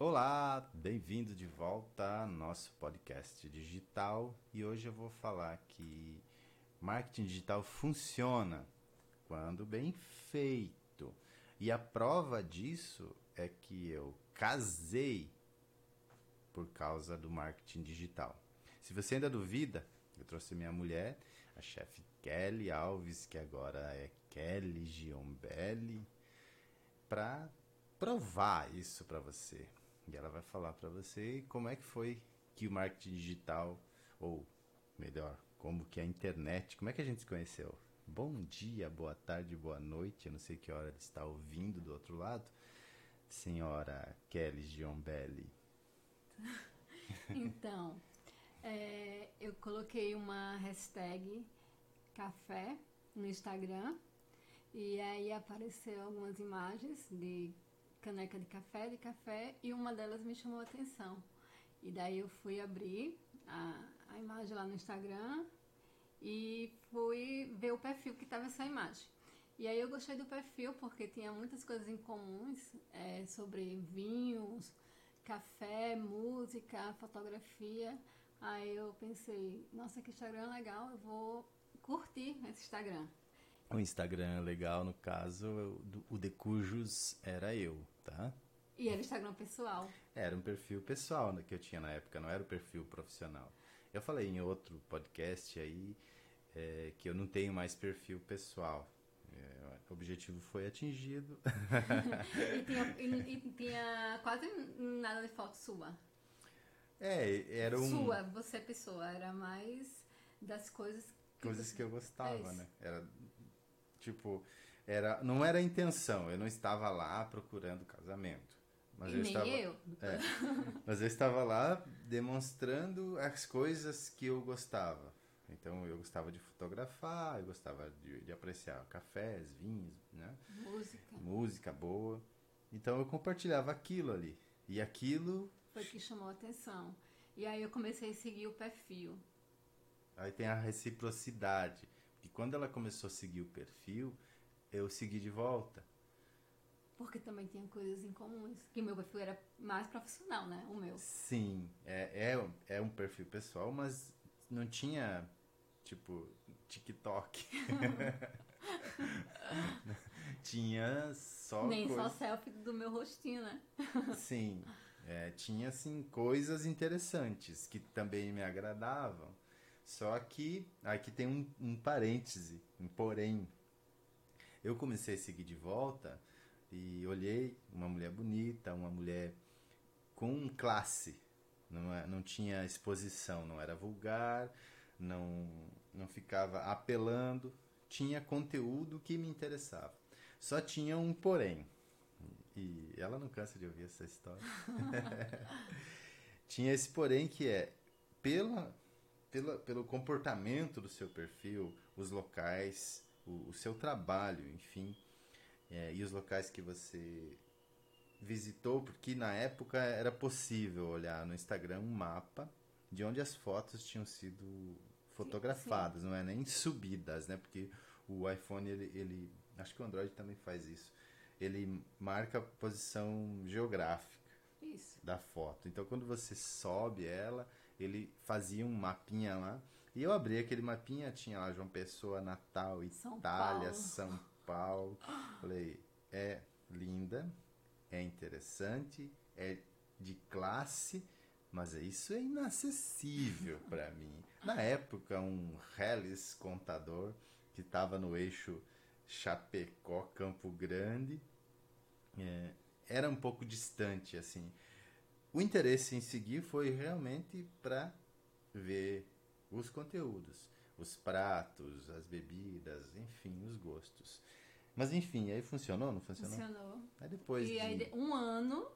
Olá, bem-vindo de volta ao nosso podcast digital e hoje eu vou falar que marketing digital funciona quando bem feito. E a prova disso é que eu casei por causa do marketing digital. Se você ainda duvida, eu trouxe minha mulher, a chefe Kelly Alves, que agora é Kelly Giombelli, para provar isso para você. E ela vai falar para você como é que foi que o marketing digital, ou melhor, como que a internet, como é que a gente se conheceu? Bom dia, boa tarde, boa noite. Eu não sei que hora ele está ouvindo do outro lado. Senhora Kelly Giombelli. então, é, eu coloquei uma hashtag café no Instagram e aí apareceu algumas imagens de caneca de café, de café, e uma delas me chamou a atenção. E daí eu fui abrir a, a imagem lá no Instagram e fui ver o perfil que estava essa imagem. E aí eu gostei do perfil porque tinha muitas coisas em comuns é, sobre vinhos, café, música, fotografia. Aí eu pensei, nossa, que Instagram legal, eu vou curtir esse Instagram. O Instagram legal, no caso, o Decujos era eu, tá? E era o Instagram pessoal? Era um perfil pessoal que eu tinha na época, não era o perfil profissional. Eu falei em outro podcast aí é, que eu não tenho mais perfil pessoal. É, o objetivo foi atingido. e, tinha, e, e, tinha, quase nada de foto sua. É, era um. Sua, você pessoa, era mais das coisas que coisas você... que eu gostava, é né? Era Tipo, era, não era a intenção, eu não estava lá procurando casamento. Mas e eu nem estava, eu. É, mas eu estava lá demonstrando as coisas que eu gostava. Então eu gostava de fotografar, eu gostava de, de apreciar cafés, vinhos, né? Música. Música boa. Então eu compartilhava aquilo ali. E aquilo. Foi que chamou a atenção. E aí eu comecei a seguir o perfil. Aí tem a reciprocidade. E quando ela começou a seguir o perfil, eu segui de volta. Porque também tinha coisas em comuns. Que meu perfil era mais profissional, né? O meu. Sim, é, é, é um perfil pessoal, mas não tinha, tipo, TikTok. tinha só. Nem coisa... só selfie do meu rostinho, né? Sim. É, tinha, assim, coisas interessantes que também me agradavam. Só que aqui tem um, um parêntese, um porém. Eu comecei a seguir de volta e olhei uma mulher bonita, uma mulher com classe. Não, é, não tinha exposição, não era vulgar, não, não ficava apelando, tinha conteúdo que me interessava. Só tinha um porém. E ela não cansa de ouvir essa história. tinha esse porém que é pela pela, pelo comportamento do seu perfil, os locais, o, o seu trabalho, enfim, é, e os locais que você visitou, porque na época era possível olhar no Instagram um mapa de onde as fotos tinham sido fotografadas, sim, não é nem subidas, né? Porque o iPhone ele, ele, acho que o Android também faz isso. Ele marca a posição geográfica isso. da foto. Então quando você sobe ela, ele fazia um mapinha lá. E eu abri aquele mapinha, tinha lá João Pessoa, Natal, São Itália, Paulo. São Paulo. Falei, é linda, é interessante, é de classe, mas isso é inacessível para mim. Na época, um Helles contador que estava no eixo Chapecó, Campo Grande, é, era um pouco distante, assim. O interesse em seguir foi realmente para ver os conteúdos, os pratos, as bebidas, enfim, os gostos. Mas enfim, aí funcionou, não funcionou? Funcionou. Aí depois e de... aí um ano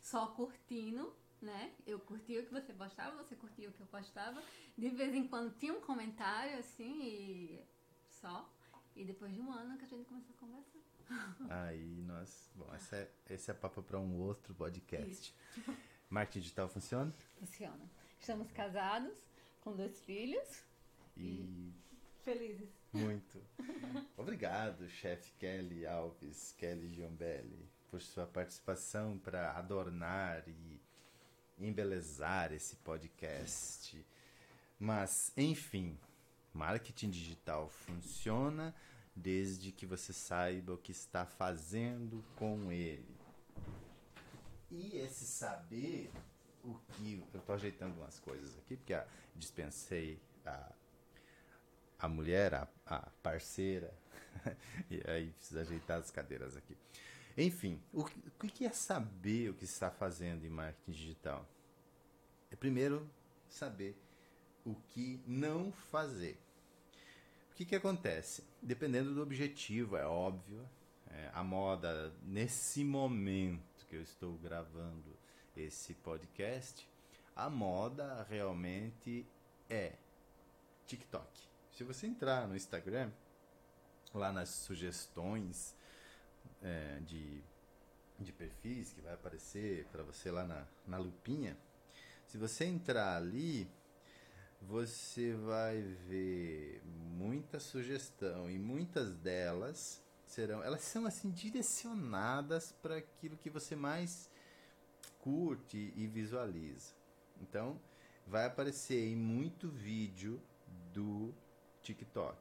só curtindo, né? Eu curtia o que você postava, você curtia o que eu postava. De vez em quando tinha um comentário assim e só. E depois de um ano que a gente começou a conversar. Aí nós. Bom, esse é, esse é papo para um outro podcast. Isso. Marketing digital funciona? Funciona. Estamos casados, com dois filhos. E. e felizes. Muito. Obrigado, chefe Kelly Alves, Kelly Giombelli. por sua participação para adornar e embelezar esse podcast. Mas, enfim, marketing digital funciona desde que você saiba o que está fazendo com ele. E esse saber o que. Eu estou ajeitando umas coisas aqui, porque a, dispensei a, a mulher, a, a parceira, e aí precisa ajeitar as cadeiras aqui. Enfim, o, o que é saber o que está fazendo em marketing digital? É primeiro saber o que não fazer. O que, que acontece? Dependendo do objetivo, é óbvio, é, a moda nesse momento que eu estou gravando esse podcast, a moda realmente é TikTok. Se você entrar no Instagram, lá nas sugestões é, de, de perfis que vai aparecer para você lá na, na lupinha, se você entrar ali, você vai ver muita sugestão e muitas delas serão, elas são assim direcionadas para aquilo que você mais curte e visualiza. Então, vai aparecer em muito vídeo do TikTok.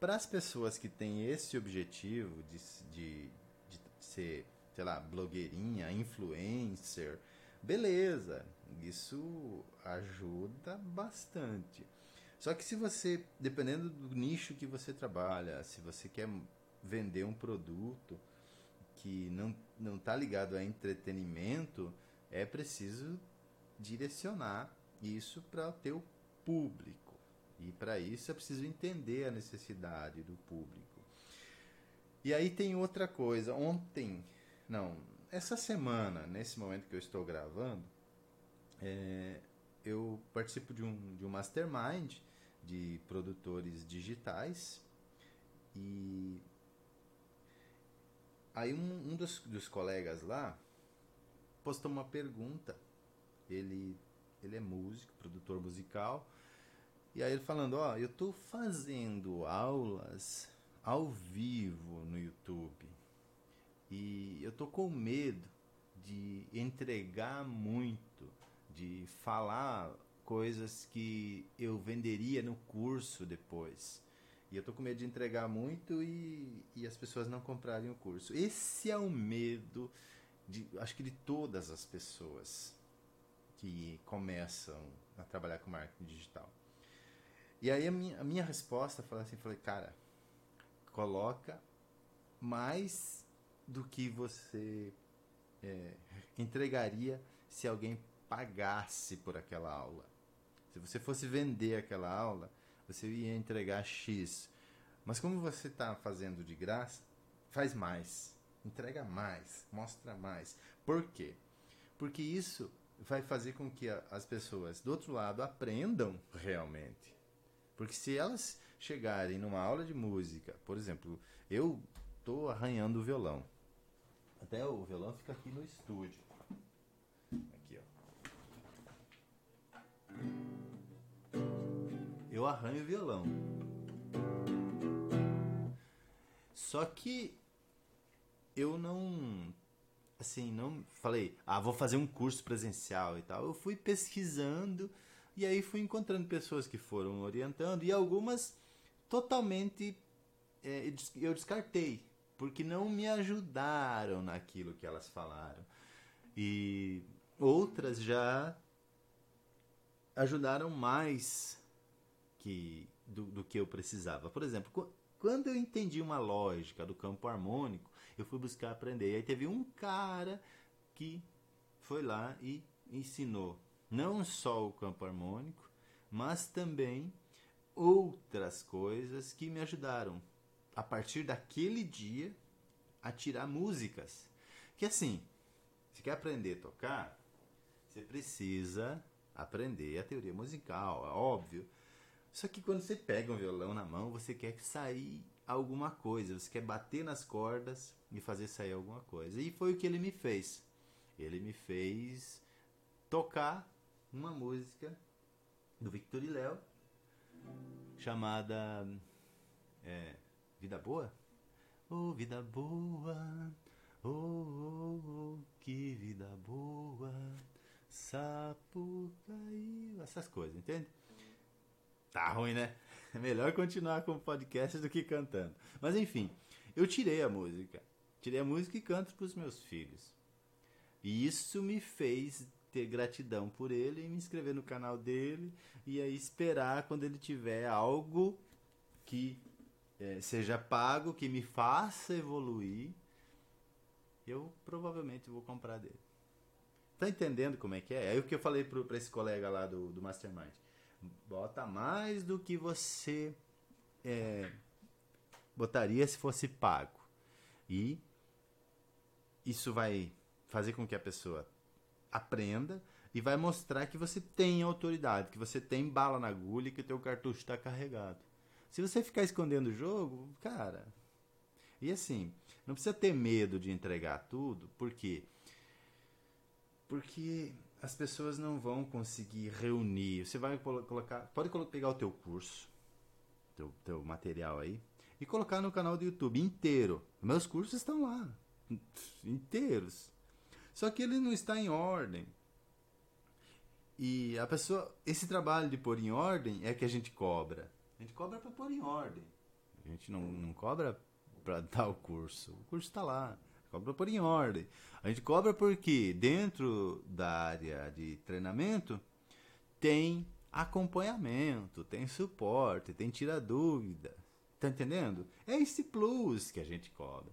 Para as pessoas que têm esse objetivo de, de, de ser, sei lá, blogueirinha, influencer, beleza, isso ajuda bastante. Só que se você, dependendo do nicho que você trabalha, se você quer vender um produto que não não está ligado a entretenimento, é preciso direcionar isso para o teu público. E para isso é preciso entender a necessidade do público. E aí tem outra coisa. Ontem, não, essa semana, nesse momento que eu estou gravando, é, eu participo de um, de um mastermind de produtores digitais e aí um, um dos, dos colegas lá postou uma pergunta. Ele, ele é músico, produtor musical. E aí ele falando, ó, oh, eu estou fazendo aulas ao vivo no YouTube. E eu tô com medo de entregar muito de falar coisas que eu venderia no curso depois. E eu tô com medo de entregar muito e, e as pessoas não comprarem o curso. Esse é o medo, de, acho que de todas as pessoas que começam a trabalhar com marketing digital. E aí a minha, a minha resposta foi assim, falei, cara, coloca mais do que você é, entregaria se alguém pagasse por aquela aula. Se você fosse vender aquela aula, você ia entregar X. Mas como você está fazendo de graça, faz mais, entrega mais, mostra mais. Por quê? Porque isso vai fazer com que as pessoas do outro lado aprendam realmente. Porque se elas chegarem numa aula de música, por exemplo, eu estou arranhando o violão. Até o violão fica aqui no estúdio. Eu arranho o violão. Só que eu não assim, não falei, ah, vou fazer um curso presencial e tal. Eu fui pesquisando e aí fui encontrando pessoas que foram orientando e algumas totalmente é, eu descartei, porque não me ajudaram naquilo que elas falaram. E outras já ajudaram mais que do, do que eu precisava. Por exemplo, quando eu entendi uma lógica do campo harmônico, eu fui buscar aprender. E aí teve um cara que foi lá e ensinou não só o campo harmônico, mas também outras coisas que me ajudaram a partir daquele dia a tirar músicas. Que assim, se quer aprender a tocar, você precisa aprender a teoria musical, é óbvio. Só que quando você pega um violão na mão, você quer sair alguma coisa, você quer bater nas cordas e fazer sair alguma coisa. E foi o que ele me fez. Ele me fez tocar uma música do Victor e Léo chamada é, Vida Boa? Oh, vida boa, Oh, oh, oh, que vida boa, sapo caiu. Essas coisas, entende? Tá ruim, né? É melhor continuar com o podcast do que cantando. Mas enfim, eu tirei a música. Tirei a música e canto para os meus filhos. E isso me fez ter gratidão por ele e me inscrever no canal dele e aí esperar quando ele tiver algo que é, seja pago, que me faça evoluir, eu provavelmente vou comprar dele. Tá entendendo como é que é? Aí o que eu falei para esse colega lá do, do Mastermind. Bota mais do que você é, botaria se fosse pago. E isso vai fazer com que a pessoa aprenda e vai mostrar que você tem autoridade, que você tem bala na agulha e que o teu cartucho está carregado. Se você ficar escondendo o jogo, cara. E assim, não precisa ter medo de entregar tudo, por quê? Porque as pessoas não vão conseguir reunir. Você vai colocar. Pode pegar o teu curso, teu, teu material aí, e colocar no canal do YouTube inteiro. Meus cursos estão lá. Inteiros. Só que ele não está em ordem. E a pessoa. Esse trabalho de pôr em ordem é que a gente cobra. A gente cobra para pôr em ordem. A gente não, não cobra para dar o curso. O curso está lá. Cobra por em ordem. A gente cobra porque dentro da área de treinamento tem acompanhamento, tem suporte, tem tira dúvida. Tá entendendo? É esse plus que a gente cobra.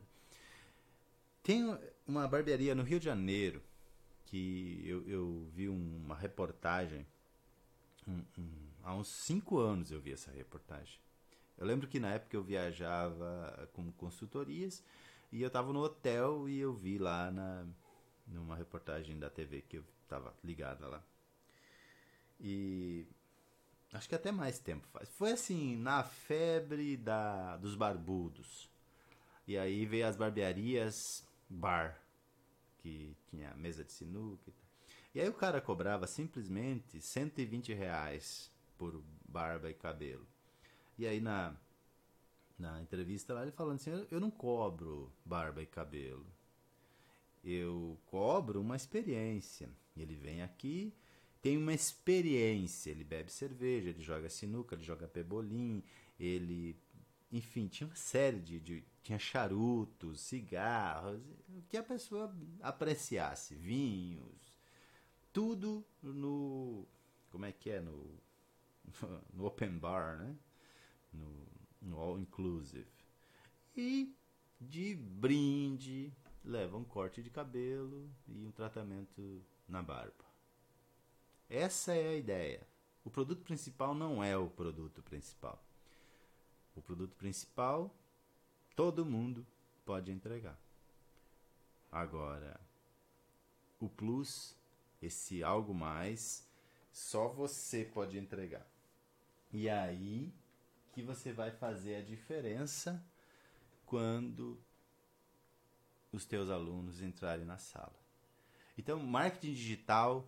Tem uma barbearia no Rio de Janeiro que eu, eu vi uma reportagem um, um, há uns cinco anos eu vi essa reportagem. Eu lembro que na época eu viajava com consultorias e eu estava no hotel e eu vi lá na numa reportagem da TV que eu estava ligada lá. E acho que até mais tempo faz. Foi assim, na febre da dos barbudos. E aí veio as barbearias bar, que tinha mesa de sinuca e e aí o cara cobrava simplesmente 120 reais por barba e cabelo. E aí na, na entrevista lá ele falando assim, eu não cobro barba e cabelo. Eu cobro uma experiência. Ele vem aqui, tem uma experiência. Ele bebe cerveja, ele joga sinuca, ele joga pebolim, ele enfim, tinha uma série de, de, tinha charutos, cigarros, o que a pessoa apreciasse, vinhos, tudo no. Como é que é? No, no open bar, né? No, all inclusive. E de brinde leva um corte de cabelo e um tratamento na barba. Essa é a ideia. O produto principal não é o produto principal. O produto principal todo mundo pode entregar. Agora, o plus esse algo mais, só você pode entregar. E aí que você vai fazer a diferença quando os teus alunos entrarem na sala. Então, marketing digital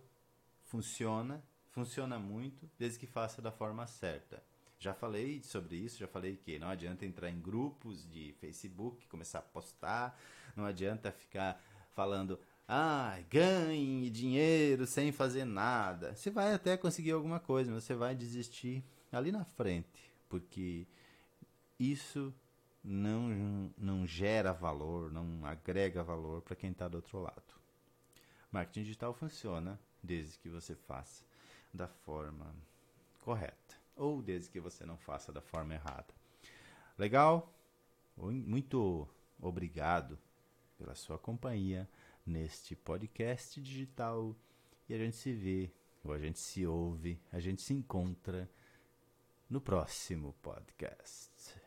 funciona, funciona muito, desde que faça da forma certa. Já falei sobre isso, já falei que não adianta entrar em grupos de Facebook, começar a postar, não adianta ficar falando, ah, ganhe dinheiro sem fazer nada. Você vai até conseguir alguma coisa, mas você vai desistir ali na frente, porque isso não, não gera valor, não agrega valor para quem está do outro lado. Marketing digital funciona desde que você faça da forma correta ou desde que você não faça da forma errada. Legal? Muito obrigado pela sua companhia neste podcast digital e a gente se vê, ou a gente se ouve, a gente se encontra no próximo podcast.